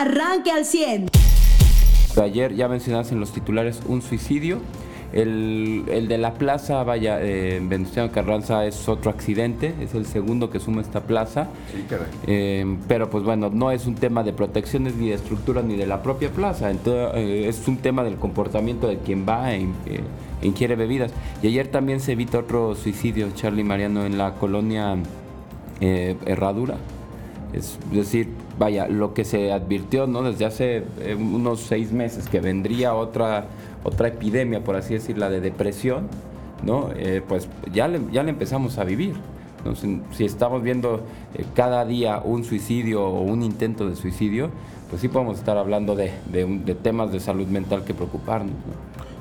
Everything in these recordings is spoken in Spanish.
arranque al 100. Ayer ya mencionaste en los titulares un suicidio. El, de la plaza, vaya, eh, Venustiano Carranza es otro accidente, es el segundo que suma esta plaza. Sí, caray. Eh, pero pues bueno, no es un tema de protecciones ni de estructura ni de la propia plaza, entonces, eh, es un tema del comportamiento de quien va e inquiere bebidas. Y ayer también se evita otro suicidio, Charlie Mariano, en la colonia Herradura. Es decir, vaya, lo que se advirtió ¿no? desde hace eh, unos seis meses, que vendría otra, otra epidemia, por así decir, la de depresión, ¿no? Eh, pues ya le, ya le empezamos a vivir. Si, estamos viendo eh, cada día un suicidio o un intento de suicidio, pues sí podemos estar hablando de, de temas de salud mental que preocuparnos.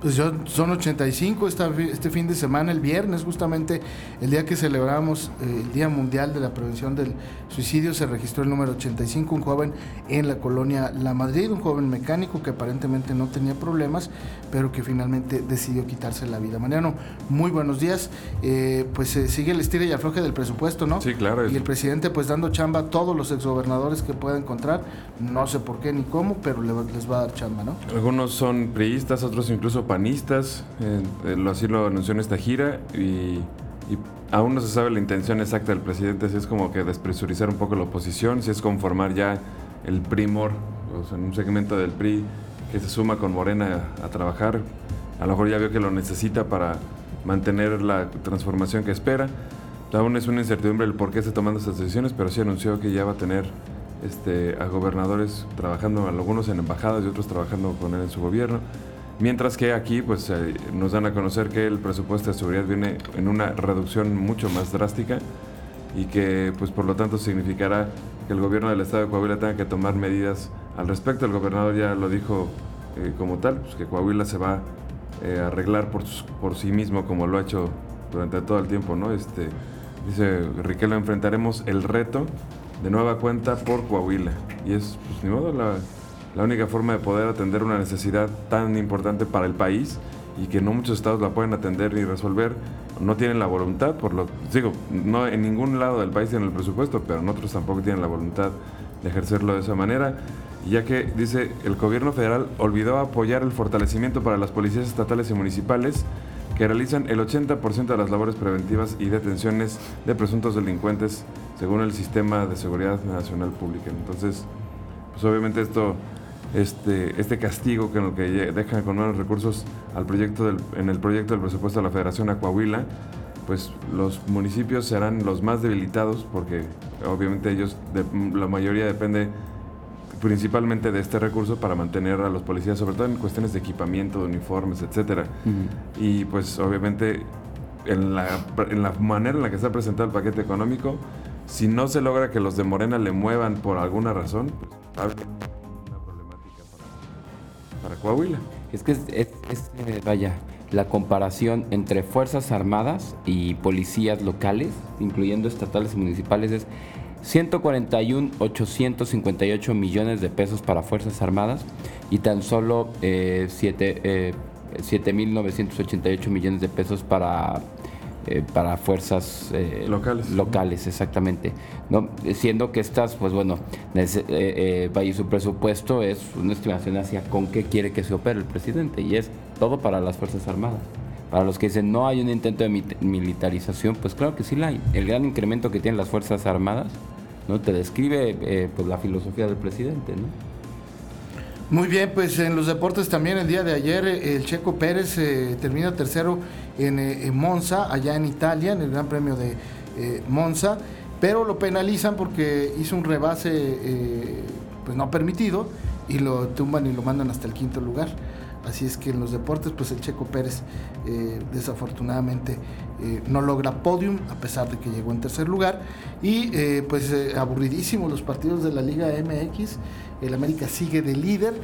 Pues yo, son 85 esta, este fin de semana, el viernes, justamente el día que celebramos eh, el Día Mundial de la Prevención del Suicidio, se registró el número 85, un joven en la colonia La Madrid, un joven mecánico que aparentemente no tenía problemas, pero que finalmente decidió quitarse la vida. Mariano, muy buenos días. Eh, pues se sigue el estilo y afloje del presupuesto, ¿no? Sí, claro. Y el presidente pues dando chamba a todos los exgobernadores que pueda encontrar, no sé por qué ni cómo, pero les va a dar chamba, ¿no? Algunos son priistas, otros incluso panistas, eh, así lo anunció en esta gira y, aún no se sabe la intención exacta del presidente, si es como que despresurizar un poco la oposición, si es conformar ya el primor, o sea, en un segmento del PRI que se suma con Morena a, trabajar, a lo mejor ya vio que lo necesita para mantener la transformación que espera. Aún es una incertidumbre el por qué está tomando estas decisiones, pero sí anunció que ya va a tener este, a gobernadores trabajando, algunos en embajadas y otros trabajando con él en su gobierno. Mientras que aquí pues eh, nos dan a conocer que el presupuesto de seguridad viene en una reducción mucho más drástica y que pues por lo tanto significará que el gobierno del estado de Coahuila tenga que tomar medidas al respecto. El gobernador ya lo dijo eh, como tal, pues que Coahuila se va eh, a arreglar por, por sí mismo como lo ha hecho durante todo el tiempo, ¿no? Este, dice Riquelme, enfrentaremos el reto de nueva cuenta por Coahuila. Y es, pues ni modo, la, la única forma de poder atender una necesidad tan importante para el país y que no muchos estados la pueden atender ni resolver, no tienen la voluntad, por lo digo, no en ningún lado del país tienen el presupuesto, pero en otros tampoco tienen la voluntad de ejercerlo de esa manera, ya que dice el gobierno federal olvidó apoyar el fortalecimiento para las policías estatales y municipales que realizan el 80% de las labores preventivas y detenciones de presuntos delincuentes según el sistema de seguridad nacional pública. Entonces, pues obviamente esto este, este castigo que, que dejan con menos recursos al proyecto del, en el proyecto del presupuesto de la Federación a Coahuila, pues los municipios serán los más debilitados porque obviamente ellos, la mayoría depende principalmente de este recurso para mantener a los policías, sobre todo en cuestiones de equipamiento, de uniformes, etcétera. Y pues obviamente en la, en la manera en la que está presentado el paquete económico, si no se logra que los de Morena le muevan por alguna razón, pues Coahuila. Es que es, eh, vaya, la comparación entre Fuerzas Armadas y policías locales, incluyendo estatales y municipales, es 141.858 millones de pesos para Fuerzas Armadas y tan solo eh, 7.988 eh, millones de pesos para eh, para fuerzas eh, locales. Locales, exactamente. ¿no? Siendo que estas, pues bueno, eh, su presupuesto es una estimación hacia con qué quiere que se opere el presidente y es todo para las Fuerzas Armadas. Para los que dicen no hay un intento de militarización, pues claro que sí la hay. El gran incremento que tienen las Fuerzas Armadas no te describe pues la filosofía del presidente, ¿no? Muy bien, pues en los deportes también el día de ayer el Checo Pérez termina tercero eh, en, Monza, allá en Italia, en el Gran Premio de eh, Monza, pero lo penalizan porque hizo un rebase eh, pues no permitido y lo tumban y lo mandan hasta el quinto lugar. Así es que en los deportes, pues el Checo Pérez desafortunadamente no logra podium, a pesar de que llegó en tercer lugar. Y pues aburridísimos los partidos de la Liga MX. El América sigue de líder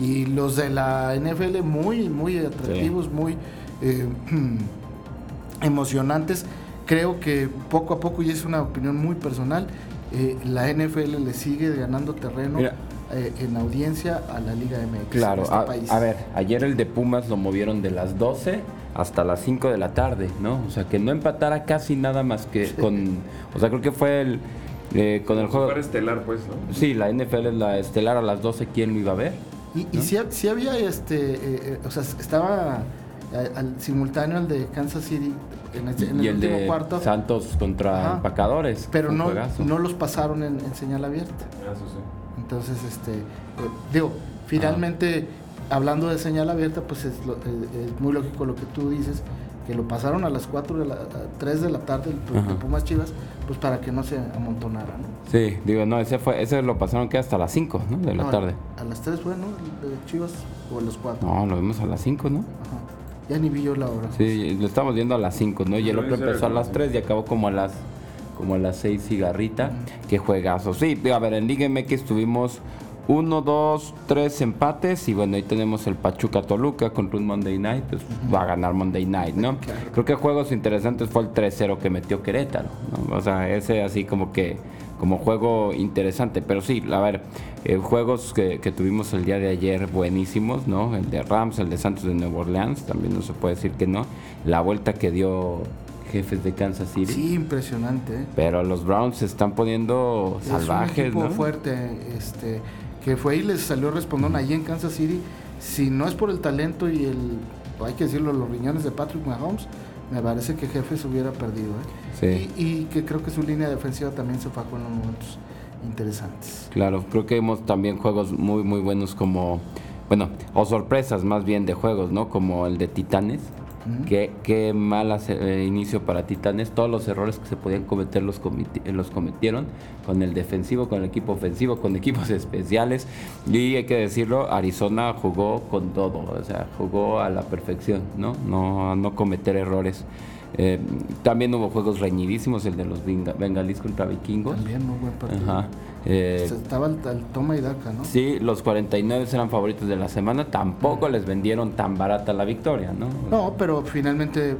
y los de la NFL muy, muy atractivos, muy eh, emocionantes. Creo que poco a poco, y es una opinión muy personal, eh, la NFL le sigue ganando terreno eh, en audiencia a la Liga MX. Claro, este a, ver, ayer el de Pumas lo movieron de las 12 hasta las 5 de la tarde, ¿no? O sea, que no empatara casi nada más que con... O sea, creo que fue el Eh, con el juego... Para estelar, pues, ¿no? Sí, la NFL es la estelar a las 12, ¿quién lo iba a ver? Y, y sí, sí había este, eh, o sea, estaba al simultáneo el de Kansas City en el, en el y el último de cuarto, Santos contra Ajá. empacadores. pero no, juegazo. no los pasaron en, en señal abierta. Ah, Eso sí. Entonces, este, eh, digo, finalmente, hablando de señal abierta, pues es, lo- eh, es muy lógico lo que tú dices, que lo pasaron a las 4 de la, a 3 de la tarde, el, el Pumas Chivas, pues para que no se amontonara, ¿no? Sí, digo, no, ese fue, ese lo pasaron que hasta las 5, ¿no? De la No, tarde. A las 3 fue, ¿no? El de Chivas o a las 4. No, lo vimos a las 5, ¿no? Ajá. Ya ni vi yo la hora. Sí, lo estamos viendo a las 5, ¿no? Y el otro empezó a las como- 3 y acabó como a las como a las 6 cigarrita. Qué juegazo. Sí, a ver, en Liga MX tuvimos 1, 2, 3 empates y bueno, ahí tenemos el Pachuca Toluca contra un Monday Night, pues va a ganar Monday Night, ¿no? Claro. Creo que juegos interesantes fue el 3-0 que metió Querétaro, ¿no? O sea, ese así como que como juego interesante, pero sí, a ver, eh, juegos que, que tuvimos el día de ayer buenísimos, ¿no? El de Rams, el de Santos de Nueva Orleans, también no se puede decir que no. La vuelta que dio jefes de Kansas City. Sí, impresionante. ¿eh? Pero los Browns se están poniendo Es un salvajes, equipo ¿no? fuerte, este, que fue y les salió respondón allí en Kansas City. Si no es por el talento y el, hay que decirlo, los riñones de Patrick Mahomes, me parece que Jefes hubiera perdido. ¿eh? Sí. Y, y que creo que su línea defensiva también se fajó en los momentos interesantes. Claro, creo que vimos también juegos muy, muy buenos como, bueno, o sorpresas más bien de juegos, ¿no? Como el de Titanes. Qué, qué mal eh, inicio para Titanes. Todos los errores que se podían cometer los, los cometieron con el defensivo, con el equipo ofensivo, con equipos especiales. Y hay que decirlo, Arizona jugó con todo, o sea, jugó a la perfección, ¿no? No, no cometer errores. Eh, también hubo juegos reñidísimos, el de los Benga- bengalíes contra vikingos. También muy buen partido. Ajá. Eh, Estaba el, el toma y daca, ¿no? Sí, los 49 eran favoritos de la semana. Tampoco les vendieron tan barata la victoria, ¿no? No, pero finalmente eh,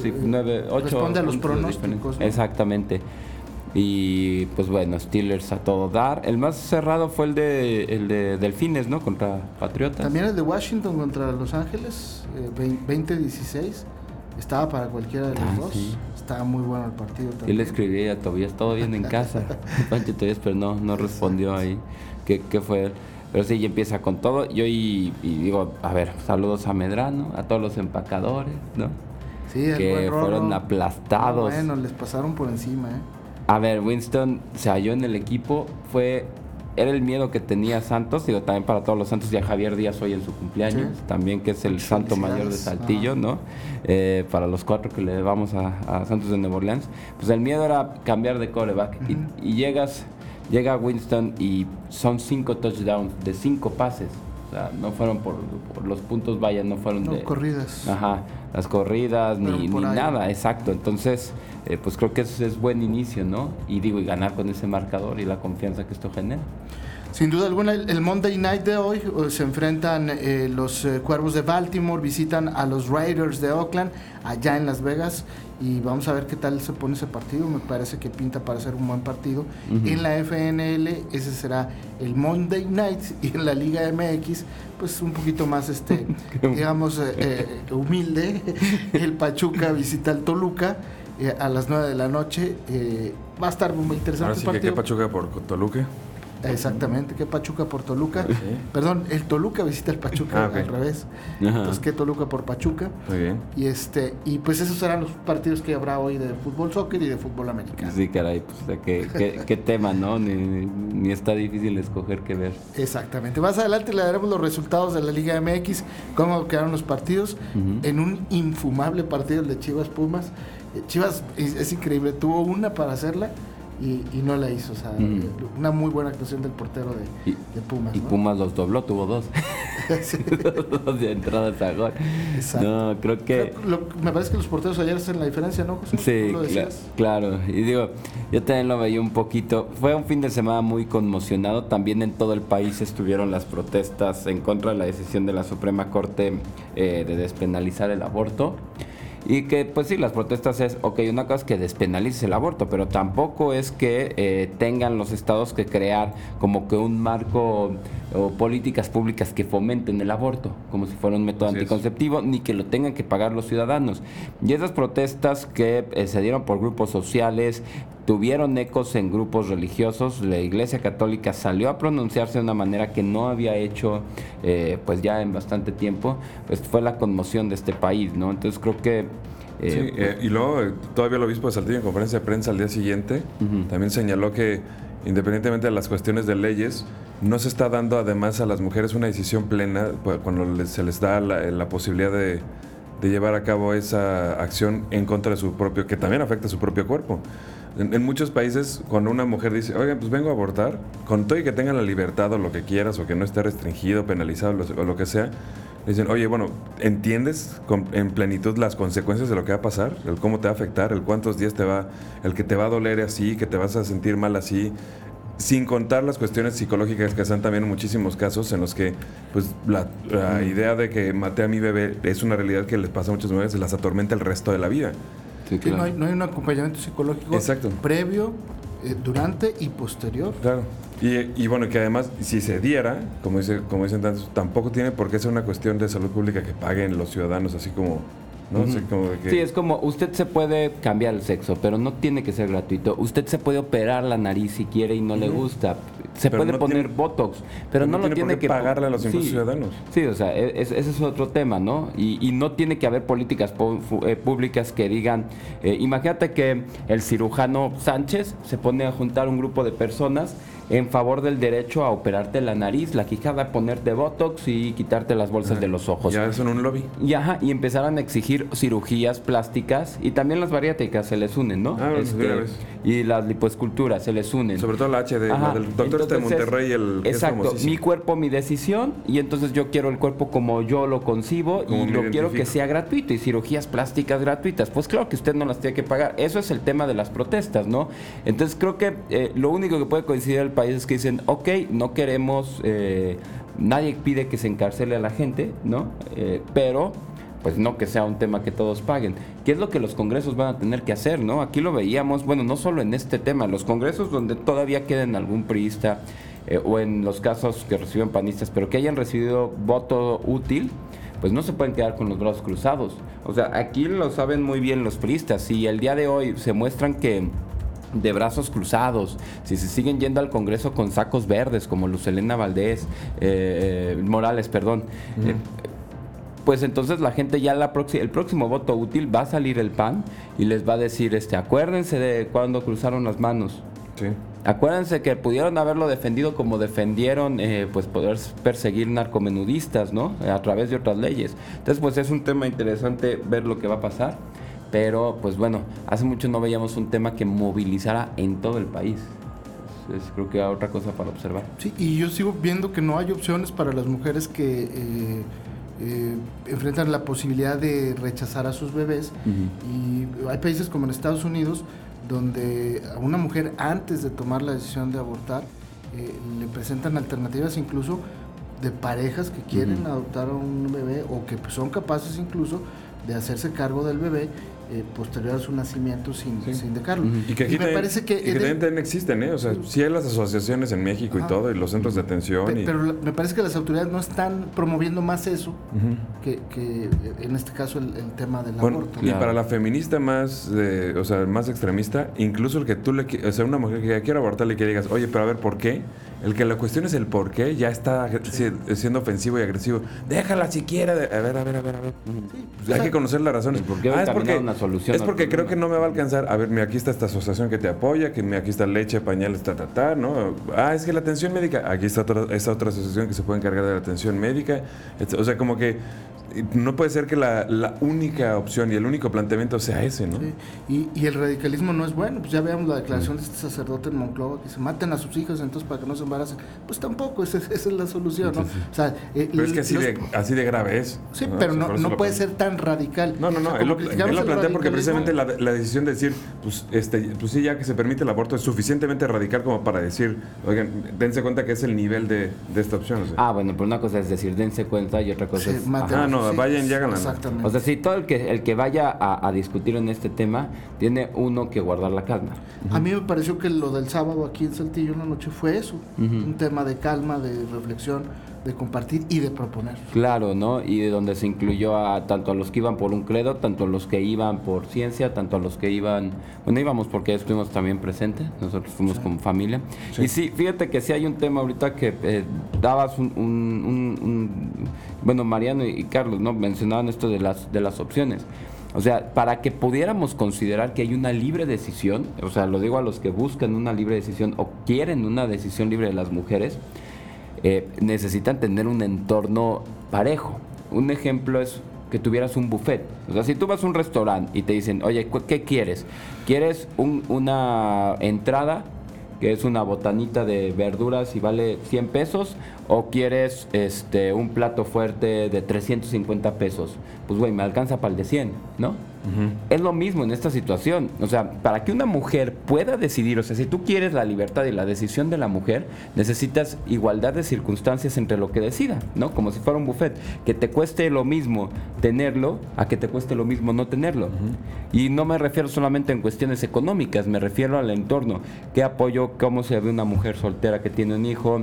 Sí, eh, nueve, ocho responde a los pronósticos. Exactamente. Y pues bueno, Steelers a todo dar. El más cerrado fue el de, el de Delfines, ¿no? Contra Patriotas. También el de Washington contra Los Ángeles, eh, 20-16. Estaba para cualquiera de los Ah, dos. sí. Estaba muy bueno el partido también. le escribí a Tobías, todo bien en casa. Pancho Tobías, pero no, no respondió ahí. ¿Qué, qué fue? Pero sí, ya empieza con todo. Yo y, y digo, a ver, saludos a Medrano, a todos los empacadores, ¿no? Sí, el que buen fueron aplastados. No, bueno, les pasaron por encima, ¿eh? A ver, Winston se halló en el equipo, fue era el miedo que tenía Santos, digo, también para todos los Santos y a Javier Díaz hoy en su cumpleaños, Sí. también que es el santo mayor de. Saltillo. ¿no? Eh, para los cuatro que le vamos a, a Santos de Nueva Orleans, pues el miedo era cambiar de coreback y, y llegas, llega Winston y son cinco touchdowns de cinco pases, o sea, no fueron por, por los puntos, vaya, no fueron No, de... corridas. Ajá, las corridas ni, por ni ahí. nada, exacto. Entonces, eh, pues creo que eso es buen inicio, ¿no? Y digo, y ganar con ese marcador y la confianza que esto genera. Sin duda alguna, el, Monday Night de hoy eh, se enfrentan eh, los eh, Cuervos de Baltimore, visitan a los Raiders de Oakland, allá en Las Vegas, y vamos a ver qué tal se pone ese partido. Me parece que pinta para ser un buen partido. En la FNL, ese será el Monday Night, y en la Liga MX, pues un poquito más, este, digamos, eh, humilde. El Pachuca visita al Toluca. a las 9 de la noche Eh, va a estar muy interesante Ahora el sí partido. Pachuca por Toluca. Exactamente, que Pachuca por Toluca. Perdón, el Toluca visita el Pachuca Ah, ok. al revés. Ajá. Entonces, que Toluca por Pachuca. Muy bien. Y este y pues esos serán los partidos que habrá hoy de fútbol soccer y de fútbol americano. Sí, caray, pues o sea, qué, qué- qué tema, ¿no? Ni, ni está difícil escoger qué ver. Exactamente. Más adelante le daremos los resultados de la Liga MX, cómo quedaron los partidos. Ujú. En un infumable partido el de Chivas Pumas. Eh, Chivas es, es increíble, tuvo una para hacerla y, y no la hizo. O sea, Ujú. una muy buena actuación del portero de, Y- de Pumas. Y ¿no? Pumas los dobló, tuvo dos. Dos de entradas a gol. Exacto. No, creo que... Lo- me parece que los porteros ayer hacen la diferencia, ¿no, José? Sí, ¿Tú lo cla- decías? claro. Y digo, yo también lo veía un poquito. Fue un fin de semana muy conmocionado. También en todo el país estuvieron las protestas en contra de la decisión de la Suprema Corte eh, de despenalizar el aborto. Y que, pues sí, las protestas es, ok, una cosa es que despenalices el aborto, pero tampoco es que eh, tengan los estados que crear como que un marco o políticas públicas que fomenten el aborto, como si fuera un método anticonceptivo, ni que lo tengan que pagar los ciudadanos. Y esas protestas que eh, se dieron por grupos sociales, tuvieron ecos en grupos religiosos, la Iglesia Católica salió a pronunciarse de una manera que no había hecho eh, pues ya en bastante tiempo, pues fue la conmoción de este país, ¿no? Entonces creo que eh, sí, eh, y luego eh, todavía el obispo de Saltillo en conferencia de prensa al día siguiente también señaló que independientemente de las cuestiones de leyes, no se está dando además a las mujeres una decisión plena pues, cuando se les da la, posibilidad de, llevar a cabo esa acción en contra de su propio, que también afecta a su propio cuerpo. En, muchos países, cuando una mujer dice, oigan, pues vengo a abortar, con todo y que tenga la libertad o lo que quieras, o que no esté restringido, penalizado o lo que sea, dicen, oye, bueno, ¿entiendes en plenitud las consecuencias de lo que va a pasar? El cómo te va a afectar, el cuántos días te va, el que te va a doler así, que te vas a sentir mal así, sin contar las cuestiones psicológicas que están también en muchísimos casos en los que pues la, idea de que maté a mi bebé es una realidad que les pasa a muchas mujeres y las atormenta el resto de la vida. Sí, no, hay, no, hay, un acompañamiento psicológico previo, eh, durante y posterior. Claro. Y, bueno, que además, si se diera, como, dice, como dicen tantos, tampoco tiene por qué ser una cuestión de salud pública que paguen los ciudadanos, así como ¿no? Sí, es como usted se puede cambiar el sexo, pero no tiene que ser gratuito. Usted se puede operar la nariz si quiere y no le gusta. Se puede poner botox, pero no, lo tiene, que pagarle a los ciudadanos. Sí, o sea, e, ese es otro tema, ¿no? Y, no tiene que haber políticas eh, públicas que digan, eh, imagínate que el cirujano Sánchez se pone a juntar un grupo de personas en favor del derecho a operarte la nariz, la quijada, ponerte botox y quitarte las bolsas de los ojos. Ya son un lobby. Y, ajá, y empezaron a exigir cirugías plásticas y también las bariátricas se les unen, ¿no? Ah, este, y las lipoesculturas se les unen. Sobre todo la HD, la del doctor este de Monterrey, el Exacto, mi cuerpo, mi decisión y entonces yo quiero el cuerpo como yo lo concibo y lo quiero que sea gratuito y cirugías plásticas gratuitas. Pues claro que usted no las tiene que pagar. Eso es el tema de las protestas, ¿no? Entonces creo que eh, lo único que puede coincidir el países que dicen, ok, no queremos, eh, nadie pide que se encarcele a la gente, ¿no? Eh, pero pues no que sea un tema que todos paguen. ¿Qué es lo que los congresos van a tener que hacer, no? Aquí lo veíamos, bueno, no solo en este tema, los congresos donde todavía queden algún priista eh, o en los casos que reciben panistas, pero que hayan recibido voto útil, pues no se pueden quedar con los brazos cruzados. O sea, aquí lo saben muy bien los priistas y el día de hoy se muestran que de brazos cruzados, si se siguen yendo al Congreso con sacos verdes como Lucelena Valdés, eh, eh, Morales, perdón, eh, pues entonces la gente ya la el próximo voto útil va a salir el PAN y les va a decir, este, acuérdense de cuando cruzaron las manos. Acuérdense que pudieron haberlo defendido como defendieron, pues poder perseguir narcomenudistas, ¿no? A través de otras leyes. Entonces, pues es un tema interesante ver lo que va a pasar. Pero, pues bueno, hace mucho no veíamos un tema que movilizara en todo el país. Es, creo que hay otra cosa para observar. Sí, y yo sigo viendo que no hay opciones para las mujeres que eh, eh, enfrentan la posibilidad de rechazar a sus bebés. Y hay países como en Estados Unidos donde a una mujer antes de tomar la decisión de abortar eh, le presentan alternativas incluso de parejas que quieren adoptar a un bebé o que son capaces incluso de hacerse cargo del bebé eh, posterior a su nacimiento sin, sin dejarlo. Y que aquí me parece que, también existen, ¿eh? O sea, sí hay las asociaciones en México y todo, y los centros de atención. Pero me parece que las autoridades no están promoviendo más eso que, que, en este caso el, tema del aborto. Y para la feminista más, o sea, más extremista, incluso el que tú le, o sea, una mujer que quiere abortar y que digas, oye, pero a ver, ¿por qué? El que la cuestión es el por qué, ya está siendo ofensivo y agresivo. Déjala siquiera. De, a ver, a ver, a ver, a ver. hay que conocer las razones. ah, es porque, es porque creo que no me va a alcanzar. A ver, mira, aquí está esta asociación que te apoya, que aquí está leche, pañales, ta, ta, ta, ¿no? Ah, es que la atención médica. Aquí está otra, esta otra asociación que se puede encargar de la atención médica. O sea, como que no puede ser que la, única opción y el único planteamiento sea ese, ¿no? Y, y, el radicalismo no es bueno. Pues ya veamos la declaración de este sacerdote en Monclova que se maten a sus hijos entonces para que no se embaracen. Pues tampoco, esa, es la solución, ¿no? O sea, eh, pero es que así, de, así de grave es. Sí, pero no, no puede ser tan radical. No, no, no. él lo, plantea porque precisamente la, decisión de decir, pues, este, pues sí, ya que se permite el aborto es suficientemente radical como para decir, oigan, dense cuenta que es el nivel de, de esta opción. Ah, bueno, pero una cosa es decir, dense cuenta y otra cosa es... Ah, no, vayan y háganla. O sea, si todo el que, el que vaya a, discutir en este tema, tiene uno que guardar la calma. A mí me pareció que lo del sábado aquí en Saltillo una noche fue eso. un tema de calma, de reflexión, de compartir y de proponer. Claro, ¿no? Y de donde se incluyó a tanto a los que iban por un credo, tanto a los que iban por ciencia, tanto a los que iban, bueno, íbamos porque estuvimos también presentes, nosotros fuimos como familia. Y sí, fíjate que sí hay un tema ahorita que eh, dabas un, un, bueno, Mariano y Carlos, ¿no? Mencionaban esto de las, de las opciones. O sea, para que pudiéramos considerar que hay una libre decisión, o sea, lo digo a los que buscan una libre decisión o quieren una decisión libre de las mujeres, eh, necesitan tener un entorno parejo. Un ejemplo es que tuvieras un buffet. O sea, si tú vas a un restaurante y te dicen, oye, ¿qué quieres? ¿Quieres una entrada que es una botanita de verduras y vale 100 pesos? ¿O quieres este, un plato fuerte de 350 pesos? Pues, güey, me alcanza para el de 100, ¿no? Es lo mismo en esta situación. O sea, para que una mujer pueda decidir, o sea, si tú quieres la libertad y la decisión de la mujer, necesitas igualdad de circunstancias entre lo que decida, ¿no? Como si fuera un buffet. Que te cueste lo mismo tenerlo a que te cueste lo mismo no tenerlo. Y no me refiero solamente en cuestiones económicas, me refiero al entorno. ¿Qué apoyo, cómo se ve una mujer soltera que tiene un hijo?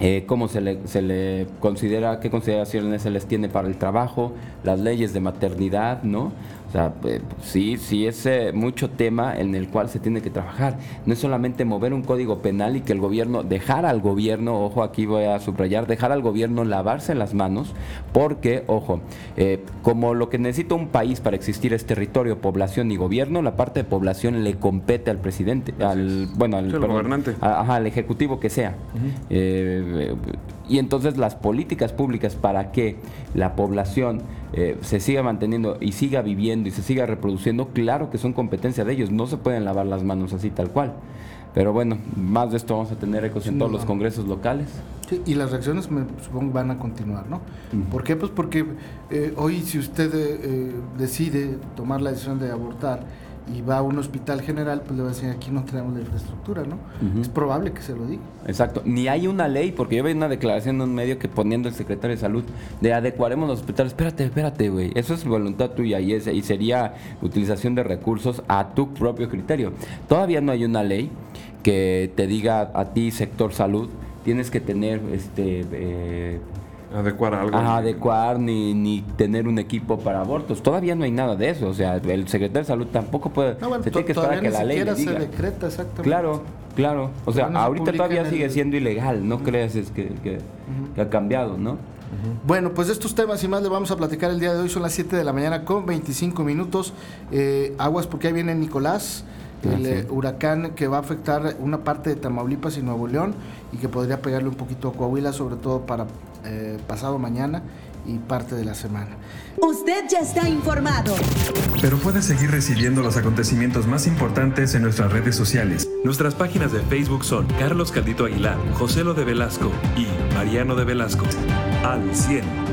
Eh, cómo se le, se le considera, qué consideraciones se les tiene para el trabajo, las leyes de maternidad, ¿no? O sea, eh, sí, sí es eh, mucho tema en el cual se tiene que trabajar. No es solamente mover un código penal y que el gobierno, dejar al gobierno, ojo, aquí voy a subrayar, dejar al gobierno lavarse las manos, porque, ojo, eh, como lo que necesita un país para existir es territorio, población y gobierno, la parte de población le compete al presidente, al, bueno, al, gobernante. ajá, al ejecutivo que sea. y entonces las políticas públicas para que la población eh, se siga manteniendo y siga viviendo y se siga reproduciendo, claro que son competencia de ellos, no se pueden lavar las manos así tal cual. Pero bueno, más de esto vamos a tener ecos en todos los congresos locales. Sí, y las reacciones me supongo van a continuar, ¿no? ¿Por qué? Pues porque eh, hoy si usted eh, decide tomar la decisión de abortar, y va a un hospital general, pues le va a decir, aquí no tenemos la infraestructura, ¿no? Es probable que se lo diga. Exacto. Ni hay una ley, porque yo vi una declaración en un medio que poniendo el secretario de salud de adecuaremos los hospitales. Espérate, espérate, güey. Eso es voluntad tuya y, y sería utilización de recursos a tu propio criterio. Todavía no hay una ley que te diga a ti, sector salud, tienes que tener este... Eh, adecuar algo. adecuar ni, ni tener un equipo para abortos. Todavía no hay nada de eso. O sea, el secretario de salud tampoco puede. se tiene que esperar que la ley le diga. decreta exactamente. Claro, claro. O sea, ahorita todavía sigue siendo ilegal. No creas es que, que, ha cambiado, ¿no? Bueno, pues de estos temas y más le vamos a platicar el día de hoy. Son las 7 de la mañana con 25 minutos. Eh, aguas porque ahí viene Nicolás el ah, eh, huracán que va a afectar una parte de Tamaulipas y Nuevo León y que podría pegarle un poquito a Coahuila, sobre todo para eh, pasado mañana y parte de la semana. Usted ya está informado. Pero puede seguir recibiendo los acontecimientos más importantes en nuestras redes sociales. Nuestras páginas de Facebook son Carlos Caldito Aguilar, José Lo de Velasco y Mariano de Velasco. Al 100.